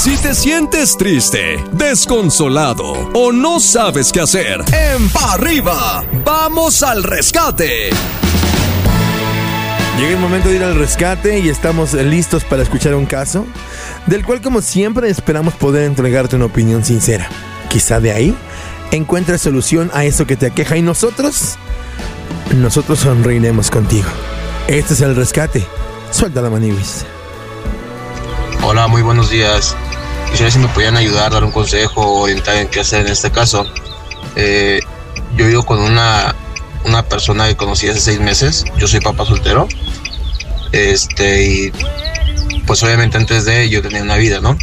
Si te sientes triste, desconsolado o no sabes qué hacer, en Pa' arriba, vamos al rescate. Llega el momento de ir al rescate y estamos listos para escuchar un caso, del cual como siempre esperamos poder entregarte una opinión sincera. Quizá de ahí encuentres solución a eso que te aqueja y nosotros, nosotros sonreiremos contigo. Este es el rescate. Suelta la maniguis. Hola, muy buenos días. Quisiera si me podían ayudar, dar un consejo orientar en qué hacer en este caso. Eh, yo vivo con una, una persona que conocí hace seis meses. Yo soy papá soltero. Este, y pues obviamente antes de yo tenía una vida, ¿no?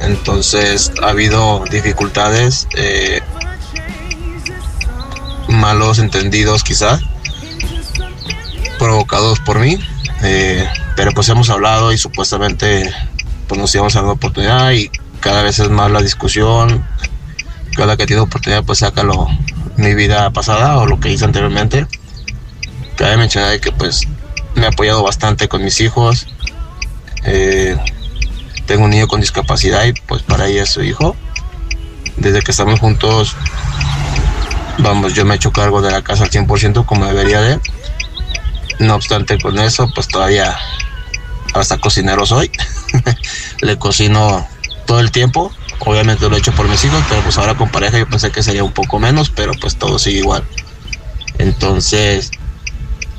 Entonces ha habido dificultades, eh, malos entendidos quizás, provocados por mí. Eh, pero pues hemos hablado y supuestamente pues nos íbamos una oportunidad y cada vez es más la discusión. Cada que tiene oportunidad pues saca lo, mi vida pasada o lo que hice anteriormente. Cabe mencionar que pues me ha apoyado bastante con mis hijos. Eh, tengo un niño con discapacidad y pues para ella es su hijo. Desde que estamos juntos, vamos, yo me he hecho cargo de la casa al 100% como debería de. No obstante con eso, pues todavía hasta cocinero soy. Le cocino todo el tiempo. Obviamente lo he hecho por mis hijos, pero pues ahora con pareja yo pensé que sería un poco menos, pero pues todo sigue igual. Entonces,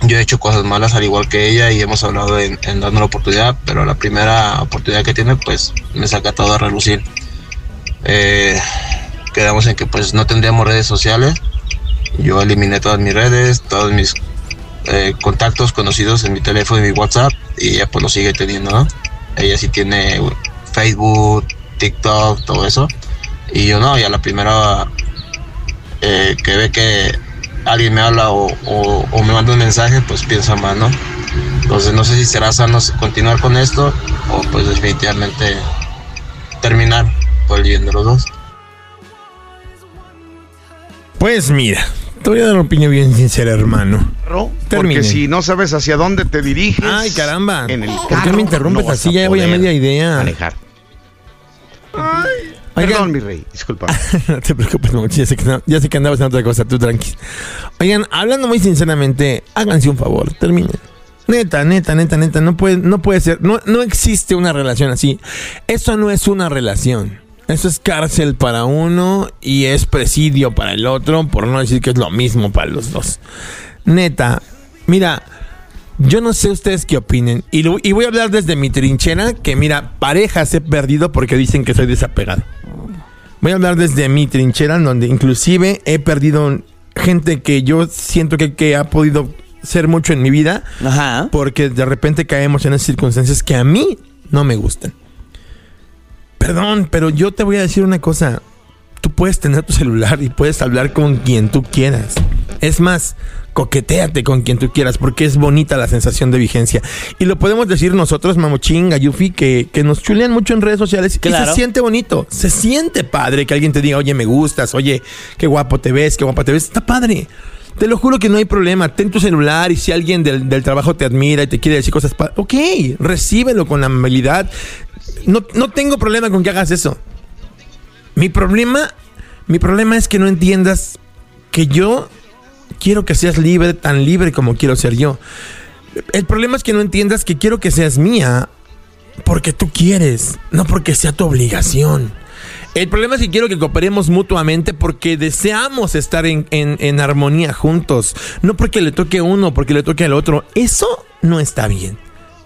yo he hecho cosas malas al igual que ella y hemos hablado en, en la oportunidad, pero la primera oportunidad que tiene, pues me saca todo a relucir. Eh, quedamos en que pues no tendríamos redes sociales. Yo eliminé todas mis redes, todos mis eh, contactos conocidos en mi teléfono y mi WhatsApp y ella pues lo sigue teniendo, ¿no? Ella sí tiene Facebook, TikTok, todo eso. Y yo no, ya la primera eh, que ve que alguien me habla o, me manda un mensaje, pues piensa más, ¿no? Entonces no sé si será sano continuar con esto o pues definitivamente terminar por el bien de los dos. Pues mira, te voy a dar una opinión bien sincera, hermano. Termine. Porque si no sabes hacia dónde te diriges. Ay, caramba. En el ¿Por carro, qué me interrumpes no así? Ya voy a media idea. Manejar. Oigan. Perdón, mi rey. Disculpa. no te preocupes, no, ya, sé que, ya sé que andabas en otra cosa, tú tranqui. Oigan, hablando muy sinceramente, háganse un favor, terminen. Neta, neta, neta, neta, no puede, no puede ser, no, no existe una relación así. Eso no es una relación. Eso es cárcel para uno y es presidio para el otro, por no decir que es lo mismo para los dos. Neta, mira, yo no sé ustedes qué opinen. Y, lo- y voy a hablar desde mi trinchera, que mira, parejas he perdido porque dicen que soy desapegado. Voy a hablar desde mi trinchera, en donde inclusive he perdido gente que yo siento que, que ha podido ser mucho en mi vida, Ajá. porque de repente caemos en esas circunstancias que a mí no me gustan. Perdón, pero yo te voy a decir una cosa. Tú puedes tener tu celular y puedes hablar con quien tú quieras. Es más, coqueteate con quien tú quieras porque es bonita la sensación de vigencia. Y lo podemos decir nosotros, Mamochín, Gayufi, que, que nos chulean mucho en redes sociales y Claro. se siente bonito. Se siente padre que alguien te diga, oye, me gustas, oye, qué guapo te ves, qué guapa te ves. Está padre. Te lo juro que no hay problema. Ten tu celular y si alguien del, del trabajo te admira y te quiere decir cosas, ok, recíbelo con amabilidad. No, no tengo problema con que hagas eso. Mi problema, mi problema es que no entiendas que yo quiero que seas libre, tan libre como quiero ser yo. El problema es que no entiendas que quiero que seas mía porque tú quieres, no porque sea tu obligación. El problema es que quiero que cooperemos mutuamente porque deseamos estar en, en- en armonía juntos. No porque le toque a uno, porque le toque al otro. Eso no está bien.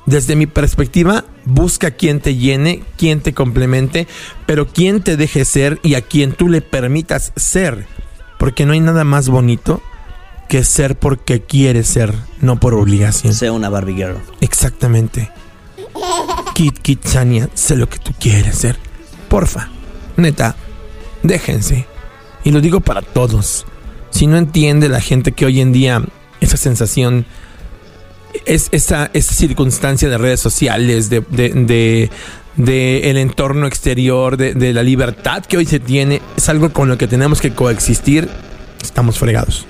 Desde mi perspectiva, busca quien te llene, quien te complemente, pero quien te deje ser y a quien tú le permitas ser. Porque no hay nada más bonito que ser porque quieres ser, no por obligación. Sea una Barbie Girl. Exactamente. Kit, Kit, Sania, sé lo que tú quieres ser. Porfa, neta, déjense. Y lo digo para todos. Si no entiende la gente que hoy en día esa sensación, es esa, circunstancia de redes sociales, de, de, de- de el entorno exterior, de, de la libertad que hoy se tiene, es algo con lo que tenemos que coexistir, estamos fregados.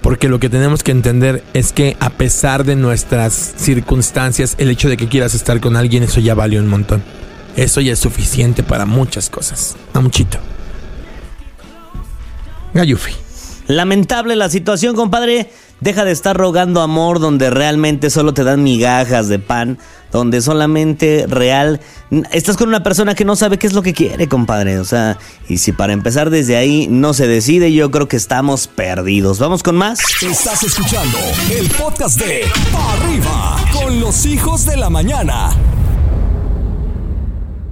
Porque lo que tenemos que entender es que a pesar de nuestras circunstancias, el hecho de que quieras estar con alguien, eso ya vale un montón. Eso ya es suficiente para muchas cosas. A muchito. Gayufi. Lamentable la situación, compadre. Deja de estar rogando amor donde realmente solo te dan migajas de pan, donde solamente real estás con una persona que no sabe qué es lo que quiere, compadre. O sea, y si para empezar desde ahí no se decide, yo creo que estamos perdidos. Vamos con más. Estás escuchando el podcast de Arriba con los hijos de la mañana.